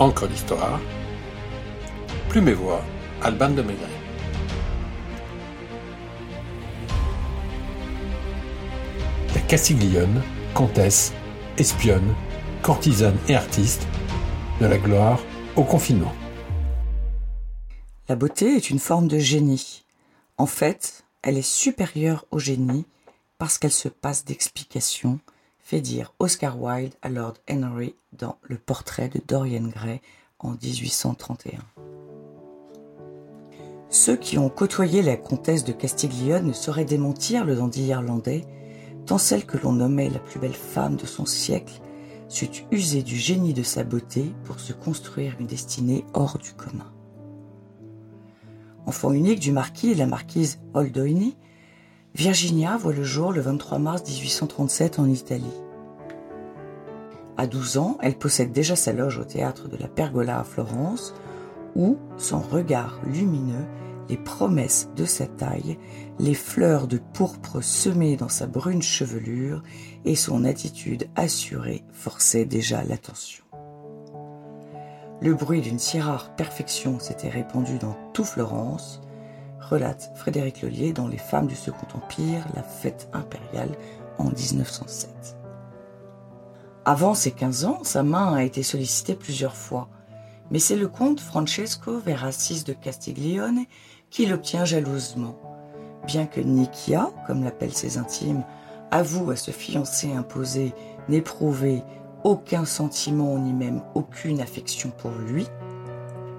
Encre d'histoire. Plume et voix, Alban de Maigret. La Castiglione, comtesse, espionne, courtisane et artiste, de la gloire au confinement. La beauté est une forme de génie. En fait, elle est supérieure au génie parce qu'elle se passe d'explications, fait dire Oscar Wilde à Lord Henry dans Le portrait de Dorian Gray en 1831. Ceux qui ont côtoyé la comtesse de Castiglione ne sauraient démentir le dandy irlandais, tant celle que l'on nommait la plus belle femme de son siècle sut user du génie de sa beauté pour se construire une destinée hors du commun. Enfant unique du marquis et la marquise Oldoini, Virginia voit le jour le 23 mars 1837 en Italie. À 12 ans, elle possède déjà sa loge au théâtre de la Pergola à Florence, où son regard lumineux, les promesses de sa taille, les fleurs de pourpre semées dans sa brune chevelure et son attitude assurée forçaient déjà l'attention. Le bruit d'une si rare perfection s'était répandu dans tout Florence, relate Frédéric Lelier dans Les femmes du Second Empire, la fête impériale en 1907. Avant ses 15 ans, sa main a été sollicitée plusieurs fois, mais c'est le comte Francesco Verassis de Castiglione qui l'obtient jalousement. Bien que Nikia, comme l'appellent ses intimes, avoue à ce fiancé imposé n'éprouver aucun sentiment ni même aucune affection pour lui,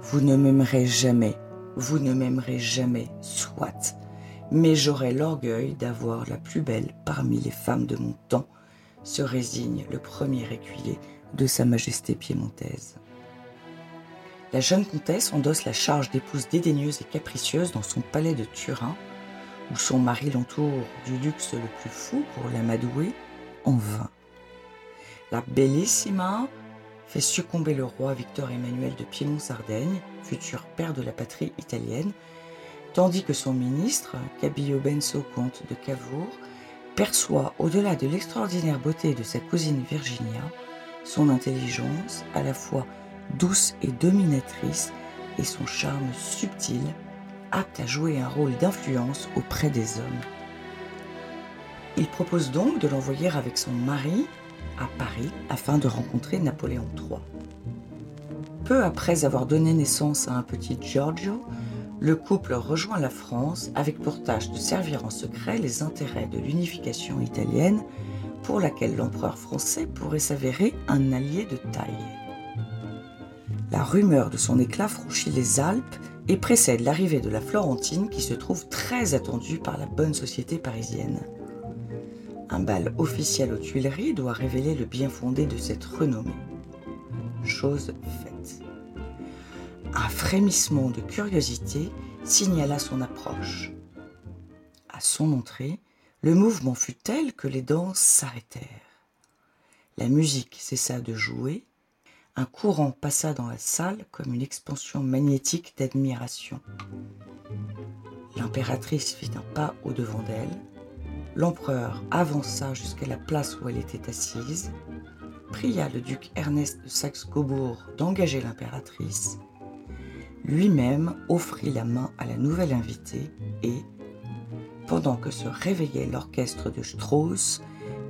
vous ne m'aimerez jamais, vous ne m'aimerez jamais, soit, mais j'aurai l'orgueil d'avoir la plus belle parmi les femmes de mon temps, se résigne le premier écuyer de Sa Majesté piémontaise. La jeune comtesse endosse la charge d'épouse dédaigneuse et capricieuse dans son palais de Turin, où son mari l'entoure du luxe le plus fou pour l'amadouer en vain. La Bellissima fait succomber le roi Victor Emmanuel de Piémont-Sardaigne, futur père de la patrie italienne, tandis que son ministre, Cabillo Benso, comte de Cavour, perçoit, au-delà de l'extraordinaire beauté de sa cousine Virginia, son intelligence à la fois douce et dominatrice et son charme subtil, apte à jouer un rôle d'influence auprès des hommes. Il propose donc de l'envoyer avec son mari à Paris afin de rencontrer Napoléon III. Peu après avoir donné naissance à un petit Giorgio, le couple rejoint la France avec pour tâche de servir en secret les intérêts de l'unification italienne pour laquelle l'empereur français pourrait s'avérer un allié de taille. La rumeur de son éclat franchit les Alpes et précède l'arrivée de la Florentine qui se trouve très attendue par la bonne société parisienne. Un bal officiel aux Tuileries doit révéler le bien fondé de cette renommée. Chose faite. Un frémissement de curiosité signala son approche. À son entrée, le mouvement fut tel que les danses s'arrêtèrent. La musique cessa de jouer, un courant passa dans la salle comme une expansion magnétique d'admiration. L'impératrice fit un pas au-devant d'elle, L'empereur avança jusqu'à la place où elle était assise, pria le duc Ernest de Saxe-Cobourg d'engager l'impératrice, lui-même offrit la main à la nouvelle invitée et, pendant que se réveillait l'orchestre de Strauss,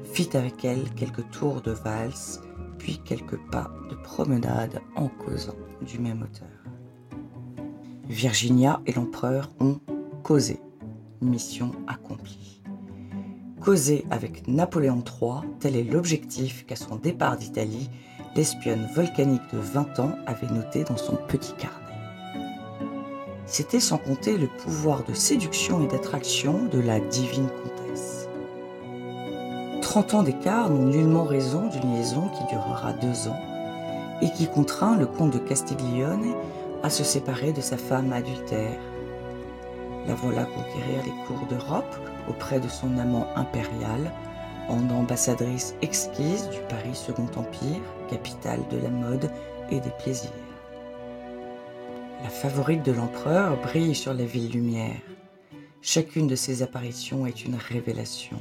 fit avec elle quelques tours de valse, puis quelques pas de promenade en causant du même auteur. Virginia et l'empereur ont causé, mission accomplie. Causer avec Napoléon III, tel est l'objectif qu'à son départ d'Italie, l'espionne volcanique de 20 ans avait noté dans son petit carnet. C'était sans compter le pouvoir de séduction et d'attraction de la divine comtesse. Trente ans d'écart n'ont nullement raison d'une liaison qui durera deux ans et qui contraint le comte de Castiglione à se séparer de sa femme adultère. La voilà conquérir les cours d'Europe auprès de son amant impérial, en ambassadrice exquise du Paris Second Empire, capitale de la mode et des plaisirs. La favorite de l'empereur brille sur la ville lumière. Chacune de ses apparitions est une révélation.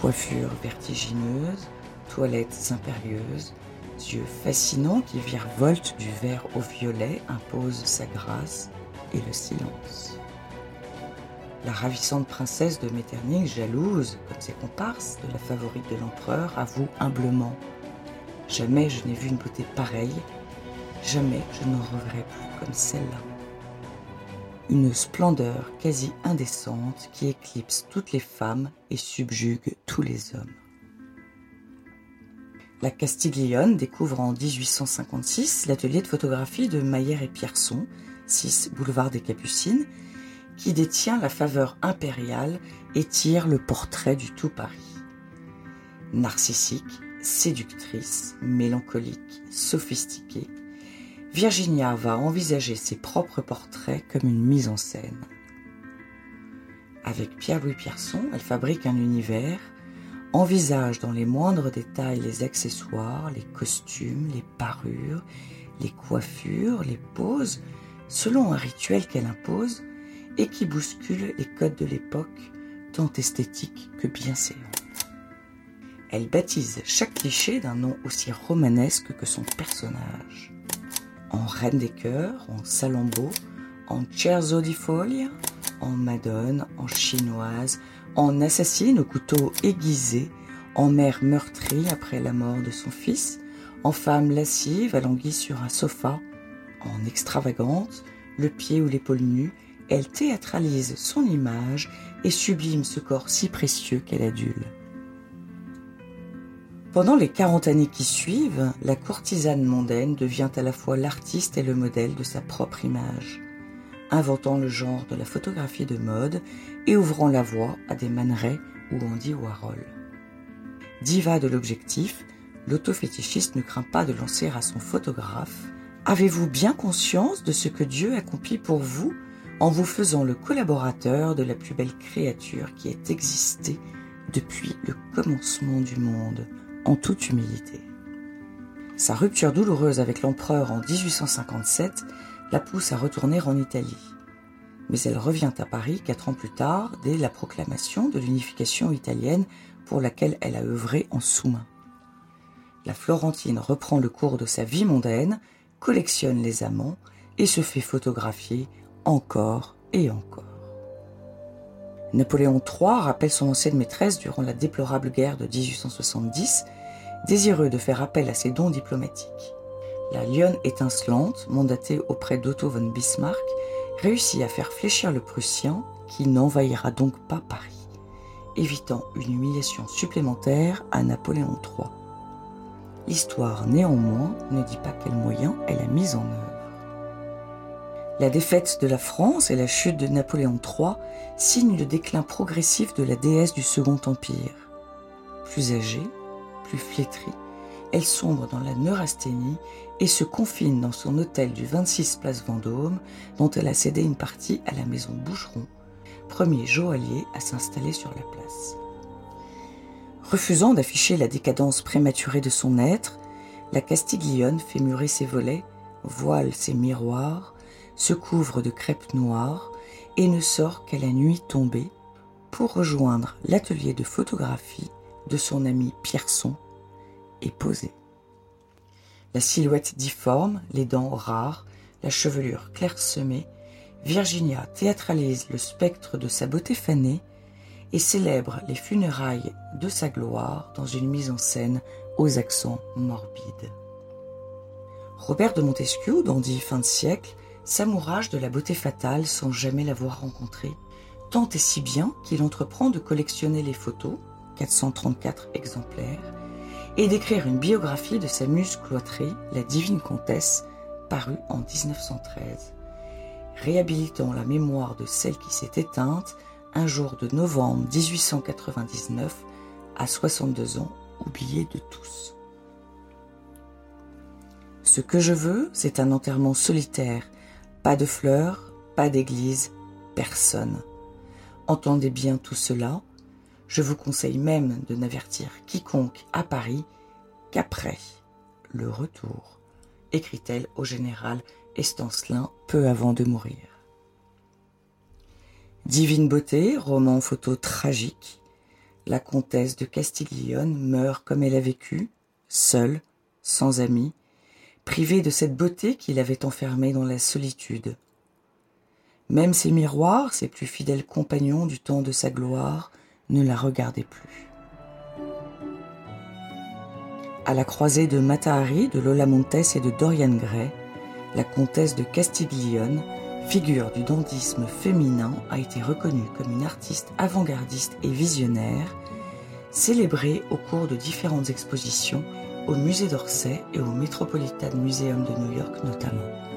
Coiffure vertigineuse, toilettes impérieuses, Yeux fascinants qui virevoltent du vert au violet imposent sa grâce et le silence. La ravissante princesse de Metternich, jalouse, comme ses comparses, de la favorite de l'empereur, avoue humblement Jamais je n'ai vu une beauté pareille, jamais je n'en reverrai plus comme celle-là. Une splendeur quasi indécente qui éclipse toutes les femmes et subjugue tous les hommes. La Castiglione découvre en 1856 l'atelier de photographie de Mayer et Pierson, 6 boulevard des Capucines, qui détient la faveur impériale et tire le portrait du tout Paris. Narcissique, séductrice, mélancolique, sophistiquée, Virginia va envisager ses propres portraits comme une mise en scène. Avec Pierre-Louis Pierson, elle fabrique un univers, envisage dans les moindres détails les accessoires, les costumes, les parures, les coiffures, les poses, selon un rituel qu'elle impose et qui bouscule les codes de l'époque, tant esthétiques que bien bienséants. Elle baptise chaque cliché d'un nom aussi romanesque que son personnage. En Reine des Cœurs, en Salambo, en Cerzo di en Madone, en Chinoise, en assassine au couteau aiguisé, en mère meurtrie après la mort de son fils, en femme lascive alanguie sur un sofa, en extravagante, le pied ou l'épaule nue, elle théâtralise son image et sublime ce corps si précieux qu'elle adule. Pendant les quarante années qui suivent, la courtisane mondaine devient à la fois l'artiste et le modèle de sa propre image, inventant le genre de la photographie de mode et ouvrant la voie à des manerais ou Andy Warhol. Diva de l'objectif, l'autofétichiste ne craint pas de lancer à son photographe Avez-vous bien conscience de ce que Dieu accomplit pour vous en vous faisant le collaborateur de la plus belle créature qui ait existé depuis le commencement du monde en toute humilité. Sa rupture douloureuse avec l'empereur en 1857 la pousse à retourner en Italie. Mais elle revient à Paris quatre ans plus tard, dès la proclamation de l'unification italienne pour laquelle elle a œuvré en sous-main. La Florentine reprend le cours de sa vie mondaine, collectionne les amants et se fait photographier encore et encore. Napoléon III rappelle son ancienne maîtresse durant la déplorable guerre de 1870 désireux de faire appel à ses dons diplomatiques. La lionne étincelante, mandatée auprès d'Otto von Bismarck, réussit à faire fléchir le Prussien, qui n'envahira donc pas Paris, évitant une humiliation supplémentaire à Napoléon III. L'histoire, néanmoins, ne dit pas quels moyens elle a mis en œuvre. La défaite de la France et la chute de Napoléon III signent le déclin progressif de la déesse du Second Empire. Plus âgée, plus flétrie, elle sombre dans la neurasthénie et se confine dans son hôtel du 26 place Vendôme, dont elle a cédé une partie à la maison Boucheron, premier joaillier à s'installer sur la place. Refusant d'afficher la décadence prématurée de son être, la Castiglione fait murer ses volets, voile ses miroirs, se couvre de crêpes noires et ne sort qu'à la nuit tombée pour rejoindre l'atelier de photographie de son ami Pierson est posée. La silhouette difforme, les dents rares, la chevelure clairsemée, Virginia théâtralise le spectre de sa beauté fanée et célèbre les funérailles de sa gloire dans une mise en scène aux accents morbides. Robert de Montesquieu, dandy fin de siècle, s'amourage de la beauté fatale sans jamais l'avoir rencontrée, tant et si bien qu'il entreprend de collectionner les photos, 434 exemplaires, et d'écrire une biographie de sa muse cloîtrée, la divine comtesse, parue en 1913, réhabilitant la mémoire de celle qui s'est éteinte un jour de novembre 1899 à 62 ans, oubliée de tous. Ce que je veux, c'est un enterrement solitaire, pas de fleurs, pas d'église, personne. Entendez bien tout cela, je vous conseille même de n'avertir quiconque à Paris qu'après le retour, écrit-elle au général Estancelin peu avant de mourir. Divine beauté, roman photo tragique, la comtesse de Castiglione meurt comme elle a vécu, seule, sans amis, privé de cette beauté qui l'avait enfermé dans la solitude. Même ses miroirs, ses plus fidèles compagnons du temps de sa gloire, ne la regardaient plus. À la croisée de Matahari, de Lola Montes et de Dorian Gray, la comtesse de Castiglione, figure du dandisme féminin, a été reconnue comme une artiste avant-gardiste et visionnaire, célébrée au cours de différentes expositions au musée d'Orsay et au Metropolitan Museum de New York notamment.